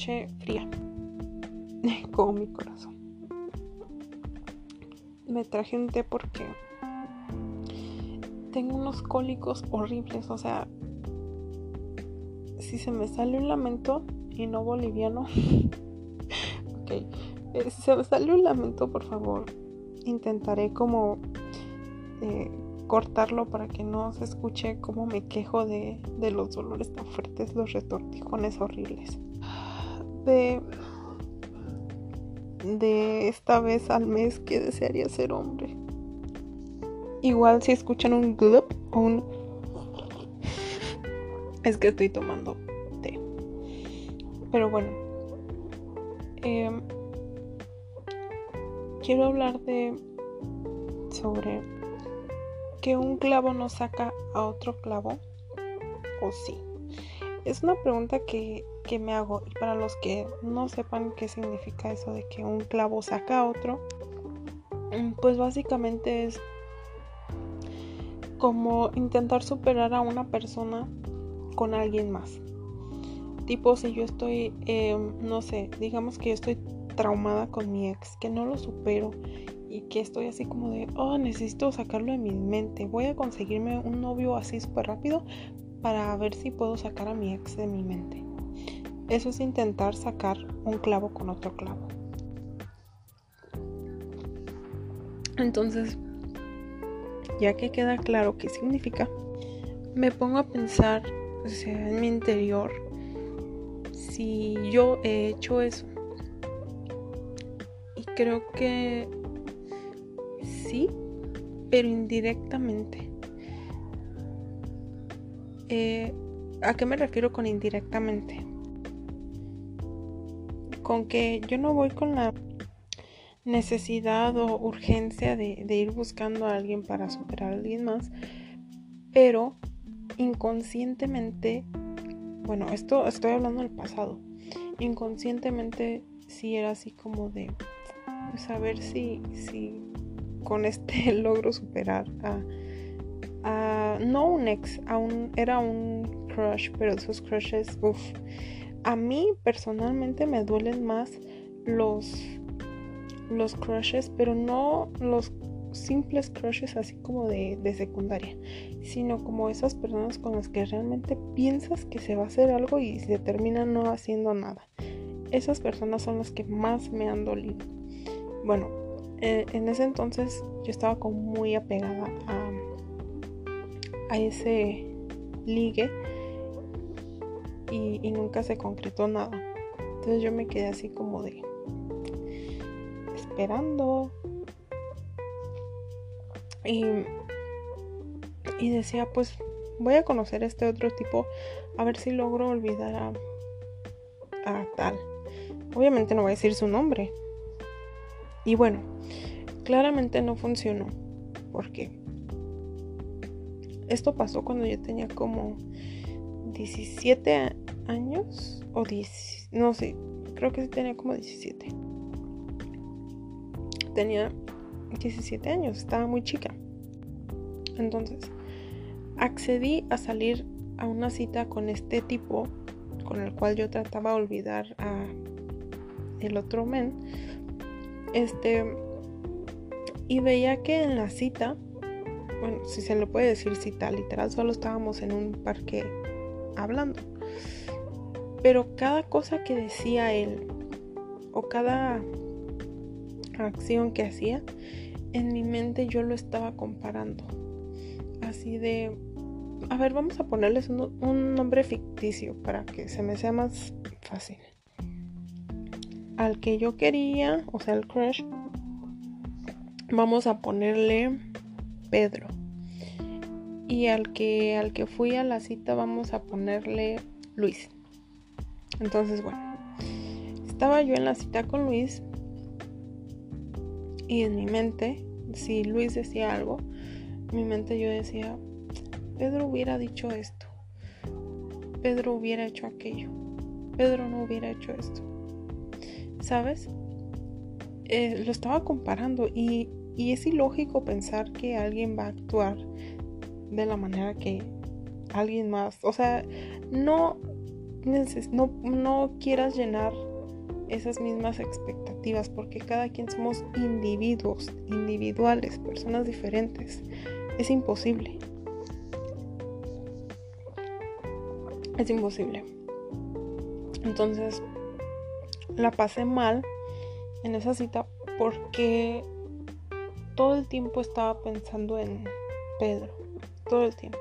fría, como mi corazón. Me traje un té porque tengo unos cólicos horribles, o sea, si se me sale un lamento y no boliviano, ok, eh, si se me sale un lamento, por favor, intentaré como eh, cortarlo para que no se escuche como me quejo de, de los dolores tan fuertes, los retortijones horribles. De, de esta vez al mes que desearía ser hombre. Igual si escuchan un glup o un... Es que estoy tomando té. Pero bueno. Em, quiero hablar de... Sobre que un clavo no saca a otro clavo? ¿O sí? Es una pregunta que, me hago y para los que no sepan qué significa eso de que un clavo saca a otro, pues básicamente es como intentar superar a una persona con alguien más. Tipo, si yo estoy, em, no sé, digamos que yo estoy traumada con mi ex, que no lo supero y que estoy así como de, oh, necesito sacarlo de mi mente. Voy a conseguirme un novio así súper rápido para ver si puedo sacar a mi ex de mi mente. Eso es intentar sacar un clavo con otro clavo. Entonces, ya que queda claro qué significa, me pongo a pensar, o sea, en mi interior, si yo he hecho eso. Y creo que sí, pero indirectamente. Eh, ¿A qué me refiero con indirectamente? Con que yo no voy con la necesidad o urgencia de, ir buscando a alguien para superar a alguien más, pero inconscientemente, bueno, esto estoy hablando del pasado, inconscientemente sí era así como de saber pues, si, si con este logro superar a, no un ex, a era un crush, pero esos crushes, uff, a mí personalmente me duelen más los los crushes, pero no los simples crushes así como de, de, secundaria, sino como esas personas con las que realmente piensas que se va a hacer algo y se termina no haciendo nada. Esas personas son las que más me han dolido. Bueno, eh, en ese entonces yo estaba como muy apegada a, a ese ligue y, nunca se concretó nada. Entonces yo me quedé así como de esperando. Y, y decía, pues voy a conocer a este otro tipo a ver si logro olvidar a, a tal. Obviamente no voy a decir su nombre. Y bueno, claramente no funcionó. porque Esto pasó cuando yo tenía como 17 años o 10, no sé, creo que sí tenía como 17. Tenía 17 años, estaba muy chica. Entonces, accedí a salir a una cita con este tipo con el cual yo trataba de olvidar a el otro men. Este y veía que en la cita, bueno, si se le puede decir cita, literal, solo estábamos en un parque hablando. Pero cada cosa que decía él, o cada acción que hacía, en mi mente yo lo estaba comparando. Así de, a ver, vamos a ponerles un, nombre ficticio para que se me sea más fácil. Al que yo quería, o sea, el crush, vamos a ponerle Pedro. Y al que, al que fui a la cita vamos a ponerle Luis. Entonces, bueno, estaba yo en la cita con Luis y en mi mente, si Luis decía algo, en mi mente yo decía, Pedro hubiera dicho esto, Pedro hubiera hecho aquello, Pedro no hubiera hecho esto. ¿Sabes? Eh, lo estaba comparando y y es ilógico pensar que alguien va a actuar de la manera que alguien más, o sea, no, no, no quieras llenar esas mismas expectativas, porque cada quien somos individuos, individuales, personas diferentes. Es imposible. Es imposible. Entonces, la pasé mal en esa cita porque todo el tiempo estaba pensando en Pedro. Todo el tiempo.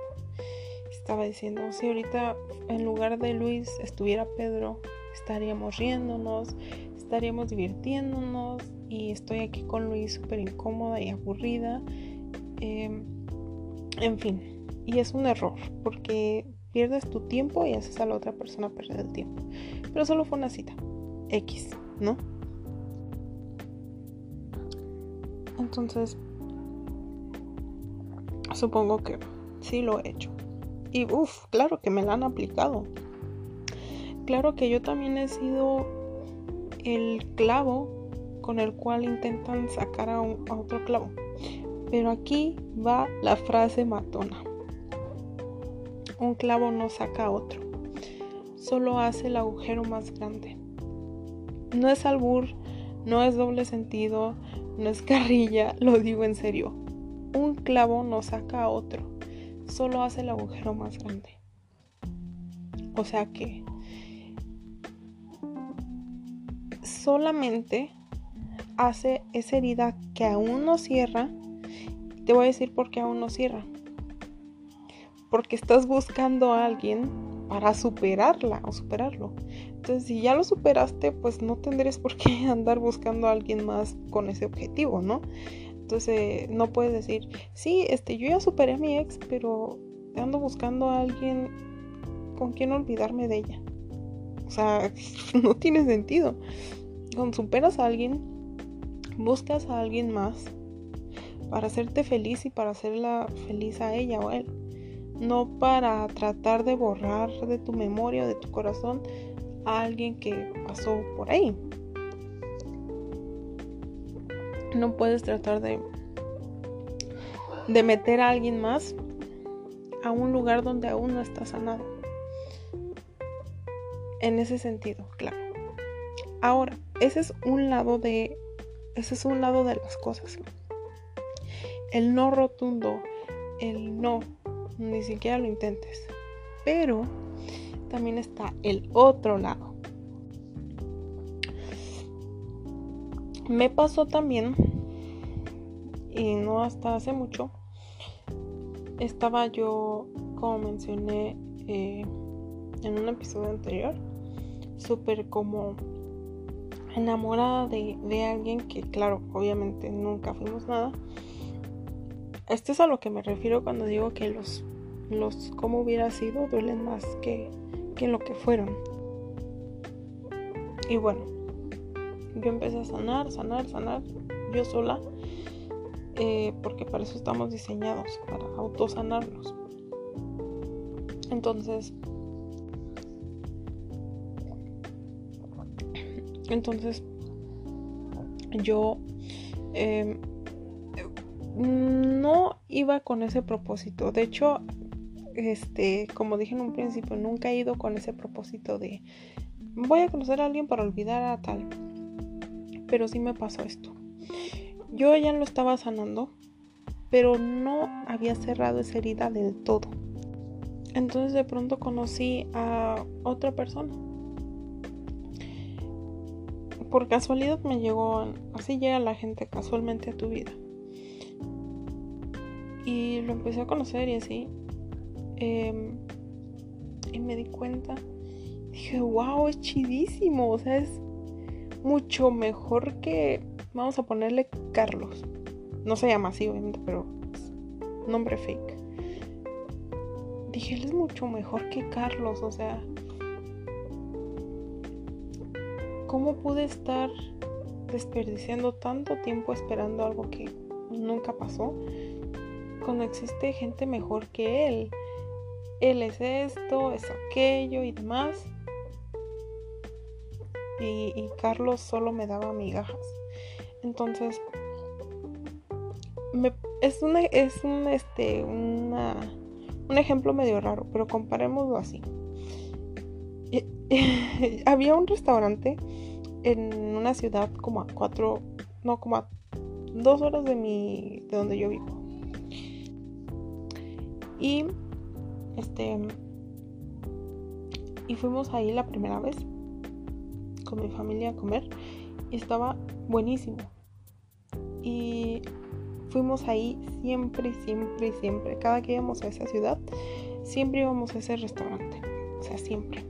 Estaba diciendo, si ahorita en lugar de Luis estuviera Pedro, estaríamos riéndonos, estaríamos divirtiéndonos y estoy aquí con Luis súper incómoda y aburrida. Em, en fin, y es un error porque pierdes tu tiempo y haces a la otra persona perder el tiempo. Pero solo fue una cita. X, ¿no? Entonces, supongo que sí lo he hecho. Y uff, claro que me la han aplicado. Claro que yo también he sido el clavo con el cual intentan sacar a, otro clavo. Pero aquí va la frase matona. Un clavo no saca a otro, solo hace el agujero más grande. No es albur, no es doble sentido, no es carrilla, lo digo en serio. Un clavo no saca a otro, solo hace el agujero más grande. O sea que solamente hace esa herida que aún no cierra. Te voy a decir por qué aún no cierra. Porque estás buscando a alguien para superarla o superarlo. Entonces, si ya lo superaste, pues no tendrías por qué andar buscando a alguien más con ese objetivo, ¿no? Entonces, no puedes decir, sí, este, yo ya superé a mi ex, pero ando buscando a alguien con quien olvidarme de ella. O sea, no tiene sentido. Cuando superas a alguien, buscas a alguien más para hacerte feliz y para hacerla feliz a ella o a él. No para tratar de borrar de tu memoria o de tu corazón a alguien que pasó por ahí. No puedes tratar de, de meter a alguien más a un lugar donde aún no está sanado. En ese sentido, claro. Ahora, ese es un lado de ese es un lado de las cosas. El no rotundo, el no, ni siquiera lo intentes. Pero también está el otro lado. Me pasó también, y no hasta hace mucho, estaba yo, como mencioné eh, en un episodio anterior, súper como enamorada de, alguien que, claro, obviamente nunca fuimos nada. Esto es a lo que me refiero cuando digo que los, los como hubiera sido duelen más que, que lo que fueron. Y bueno, yo empecé a sanar, sanar, sanar, yo sola, eh, porque para eso estamos diseñados, para autosanarnos. Entonces, Entonces, yo em, no iba con ese propósito. De hecho, este, como dije en un principio, nunca he ido con ese propósito de voy a conocer a alguien para olvidar a tal. Pero sí me pasó esto. Yo ya lo estaba sanando, pero no había cerrado esa herida del todo. Entonces de pronto conocí a otra persona por casualidad me llegó, así llega la gente casualmente a tu vida. Y lo empecé a conocer y así. Em, y me di cuenta, dije, wow, es chidísimo, o sea, es mucho mejor que, vamos a ponerle Carlos. No se llama así, obviamente, pero nombre fake. Dije, él es mucho mejor que Carlos, o sea, ¿Cómo pude estar desperdiciando tanto tiempo esperando algo que nunca pasó? Cuando existe gente mejor que él. Él es esto, es aquello y demás. Y, Carlos solo me daba migajas. Entonces, es, es un, este, una, un ejemplo medio raro, pero comparémoslo así. había un restaurante en una ciudad como a cuatro, no, como a dos horas de mi, de donde yo vivo. Y, este, y fuimos ahí la primera vez con mi familia a comer y estaba buenísimo. Y fuimos ahí siempre, siempre, siempre. Cada que íbamos a esa ciudad, siempre íbamos a ese restaurante. O sea, siempre.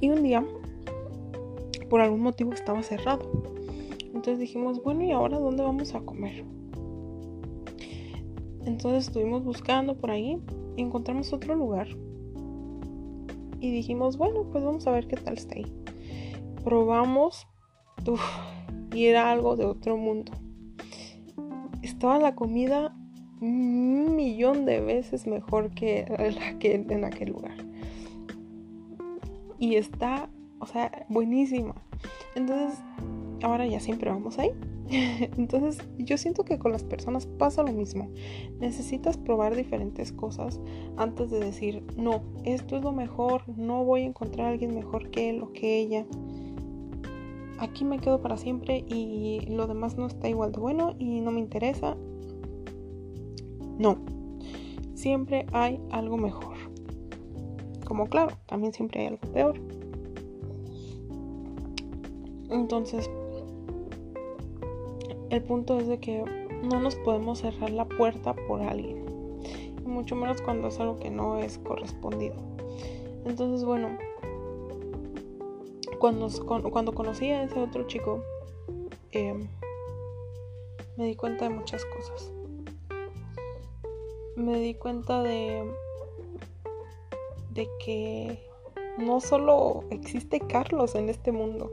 Y un día, por algún motivo, estaba cerrado. Entonces dijimos, bueno, ¿y ahora dónde vamos a comer? Entonces estuvimos buscando por ahí y encontramos otro lugar. Y dijimos, bueno, pues vamos a ver qué tal está ahí. Probamos. y era algo de otro mundo. Estaba la comida un millón de veces mejor que que en aquel lugar. Y está, o sea, buenísima. Entonces, ahora ya siempre vamos ahí. Entonces, yo siento que con las personas pasa lo mismo. Necesitas probar diferentes cosas antes de decir, no, esto es lo mejor, no voy a encontrar a alguien mejor que él o que ella. Aquí me quedo para siempre y lo demás no está igual de bueno y no me interesa. No, siempre hay algo mejor. Como claro, también siempre hay algo peor. Entonces, el punto es de que no nos podemos cerrar la puerta por alguien. mucho menos cuando es algo que no es correspondido. Entonces, bueno, cuando, cuando conocí a ese otro chico, em, me di cuenta de muchas cosas. Me di cuenta de, de que no solo existe Carlos en este mundo,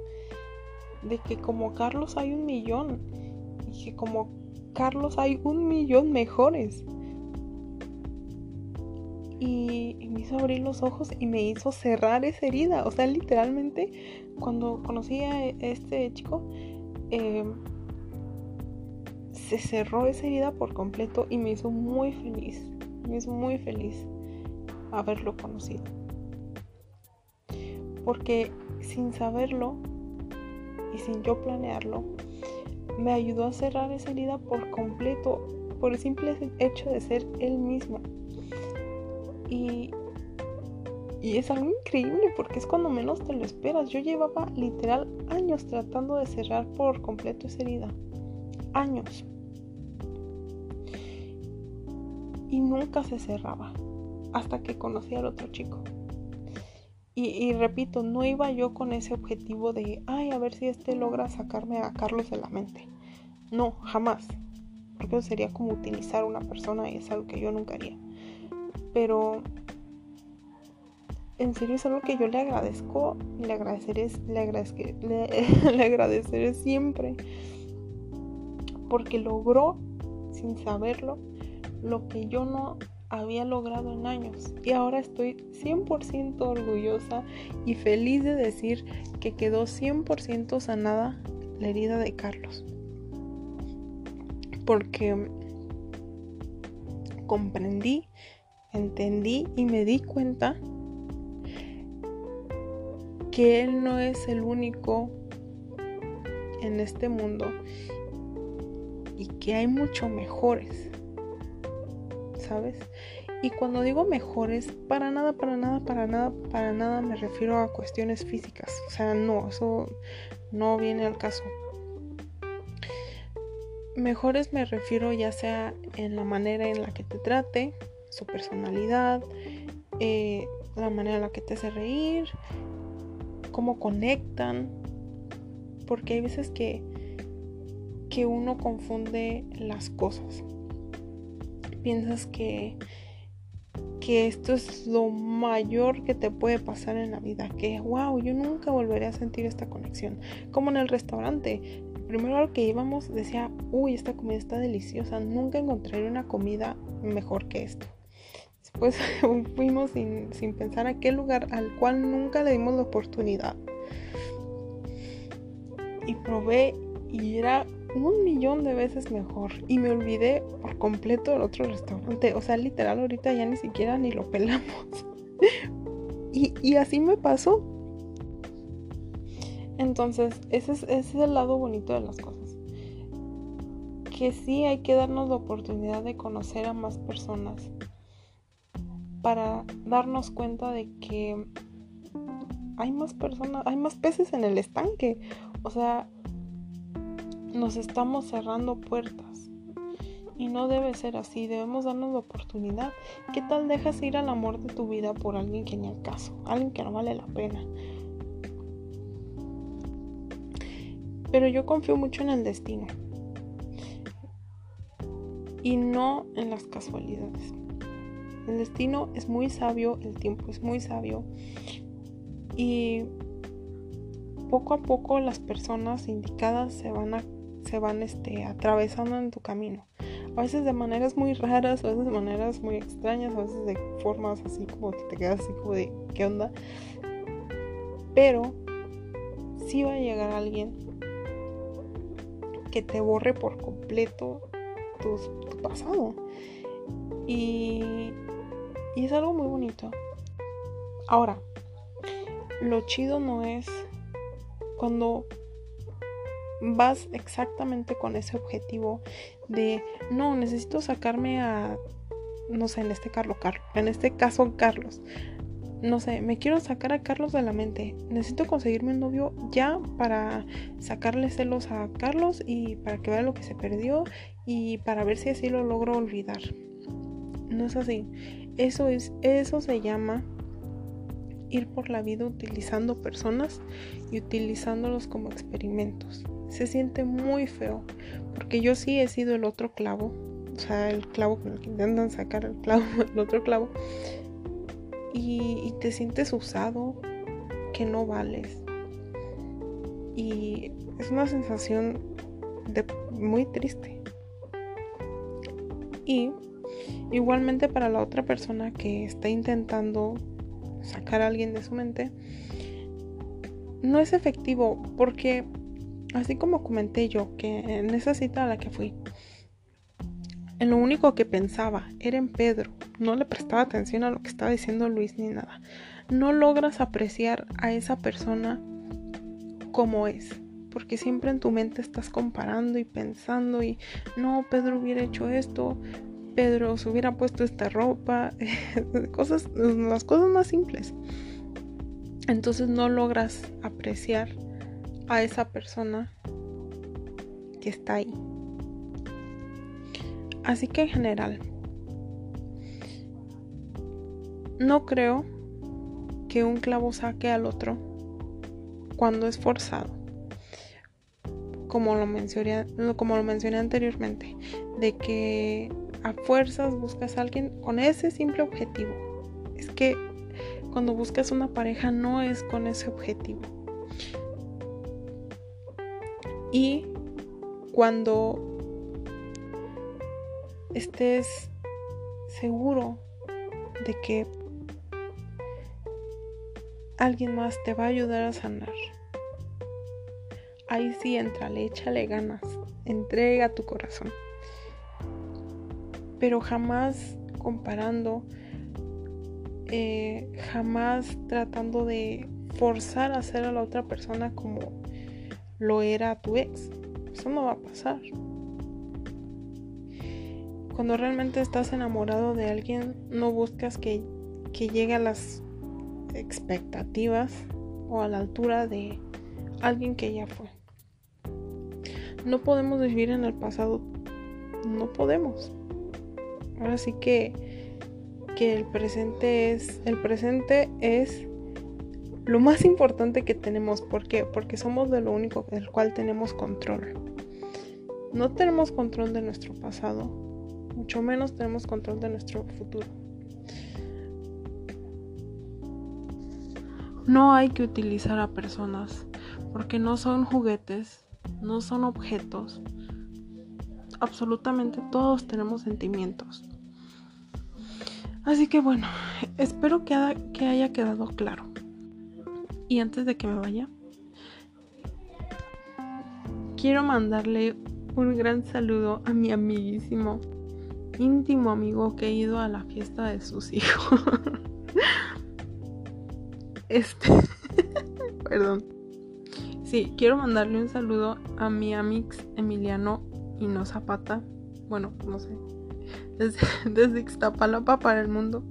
de que como Carlos hay un millón que como Carlos hay un millón mejores. Y, me hizo abrir los ojos y me hizo cerrar esa herida. O sea, literalmente, cuando conocí a este chico, em, se cerró esa herida por completo y me hizo muy feliz. Me hizo muy feliz haberlo conocido. Porque sin saberlo y sin yo planearlo, me ayudó a cerrar esa herida por completo, por el simple hecho de ser él mismo. Y, y es algo increíble porque es cuando menos te lo esperas. Yo llevaba literal años tratando de cerrar por completo esa herida. Años. Y nunca se cerraba. Hasta que conocí al otro chico. Y, repito, no iba yo con ese objetivo de, ay, a ver si este logra sacarme a Carlos de la mente. No, jamás. Porque eso sería como utilizar a una persona y es algo que yo nunca haría. Pero en serio es algo que yo le agradezco y le agradeceré, le, le, le agradeceré siempre. Porque logró, sin saberlo, lo que yo no había logrado en años. Y ahora estoy 100% orgullosa y feliz de decir que quedó 100% sanada la herida de Carlos. Porque comprendí, entendí y me di cuenta que Él no es el único en este mundo y que hay mucho mejores. Y cuando digo mejores, para nada, para nada, para nada, para nada me refiero a cuestiones físicas. O sea, no, eso no viene al caso. Mejores me refiero ya sea en la manera en la que te trate, su personalidad, eh, la manera en la que te hace reír, cómo conectan. Porque hay veces que, que uno confunde las cosas piensas que, que esto es lo mayor que te puede pasar en la vida, que wow, yo nunca volveré a sentir esta conexión. Como en el restaurante, primero al que íbamos decía, uy, esta comida está deliciosa, nunca encontraré una comida mejor que esto. Después fuimos sin, sin pensar a qué lugar al cual nunca le dimos la oportunidad. Y probé y era un millón de veces mejor. Y me olvidé por completo del otro restaurante. O sea, literal, ahorita ya ni siquiera ni lo pelamos. y, así me pasó. Entonces, ese es, ese es el lado bonito de las cosas. Que sí hay que darnos la oportunidad de conocer a más personas para darnos cuenta de que hay más personas, hay más peces en el estanque. O sea, nos estamos cerrando puertas. Y no debe ser así, debemos darnos la oportunidad. ¿Qué tal dejas ir al amor de tu vida por alguien que ni al caso? Alguien que no vale la pena. Pero yo confío mucho en el destino. Y no en las casualidades. El destino es muy sabio, el tiempo es muy sabio. Y poco a poco las personas indicadas se van a se van este, atravesando en tu camino. A veces de maneras muy raras, a veces de maneras muy extrañas, a veces de formas así como que te quedas así como de ¿qué onda? Pero sí va a llegar alguien que te borre por completo tu, tu pasado. Y, y es algo muy bonito. Ahora, lo chido no es cuando vas exactamente con ese objetivo de no necesito sacarme a no sé en este Carlos Carlos en este caso Carlos. No sé me quiero sacar a Carlos de la mente. Necesito conseguirme un novio ya para sacarle celos a Carlos y para que vea lo que se perdió y para ver si así lo logro olvidar no es así. Eso es eso se llama ir por la vida utilizando personas y utilizándolos como experimentos se siente muy feo. Porque yo sí he sido el otro clavo. O sea, el clavo con el que intentan sacar el clavo, el otro clavo. Y, te sientes usado, que no vales. Y es una sensación muy triste. Y igualmente para la otra persona que está intentando sacar a alguien de su mente, no es efectivo porque Así como comenté yo que en esa cita a la que fui, en lo único que pensaba era en Pedro, no le prestaba atención a lo que estaba diciendo Luis ni nada. No logras apreciar a esa persona como es, porque siempre en tu mente estás comparando y pensando y no, Pedro hubiera hecho esto, Pedro se hubiera puesto esta ropa, cosas, las cosas más simples. Entonces no logras apreciar a esa persona que está ahí. Así que en general, no creo que un clavo saque al otro cuando es forzado. Como lo mencioné, como lo mencioné anteriormente, de que a fuerzas buscas a alguien con ese simple objetivo. Es que cuando buscas una pareja no es con ese objetivo y cuando estés seguro de que alguien más te va a ayudar a sanar. Ahí sí entra, le échale ganas, entrega tu corazón. Pero jamás comparando, eh, jamás tratando de forzar a hacer a la otra persona como lo era tu ex. Eso no va a pasar. Cuando realmente estás enamorado de alguien, no buscas que, que llegue a las expectativas o a la altura de alguien que ya fue. No podemos vivir en el pasado. No podemos. Ahora sí que, que el presente es. El presente es lo más importante que tenemos. ¿Por qué? Porque somos de lo único del cual tenemos control. No tenemos control de nuestro pasado, mucho menos tenemos control de nuestro futuro. No hay que utilizar a personas porque no son juguetes, no son objetos. Absolutamente todos tenemos sentimientos. Así que bueno, espero que haya quedado claro. Y antes de que me vaya, quiero mandarle un gran saludo a mi amiguísimo, íntimo amigo que ha ido a la fiesta de sus hijos. este, perdón. Sí, quiero mandarle un saludo a mi amix Emiliano y no Zapata. Bueno, no sé. Desde, desde Ixtapalapa para el mundo.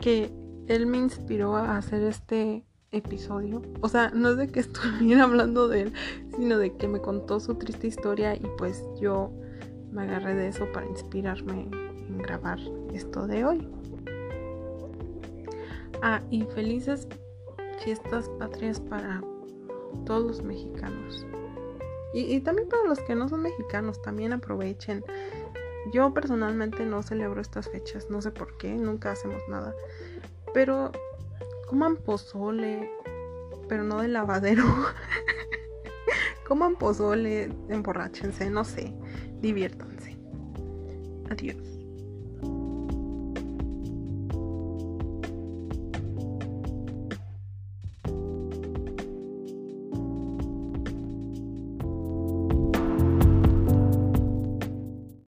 Que él me inspiró a hacer este episodio. O sea, no es de que estuviera hablando de él, sino de que me contó su triste historia y pues yo me agarré de eso para inspirarme en grabar esto de hoy. Ah, y felices fiestas patrias para todos los mexicanos. Y, también para los que no son mexicanos, también aprovechen. Yo personalmente no celebro estas fechas, no sé por qué, nunca hacemos nada. Pero coman pozole, pero no de lavadero. coman pozole, emborráchense, no sé, diviértanse. Adiós.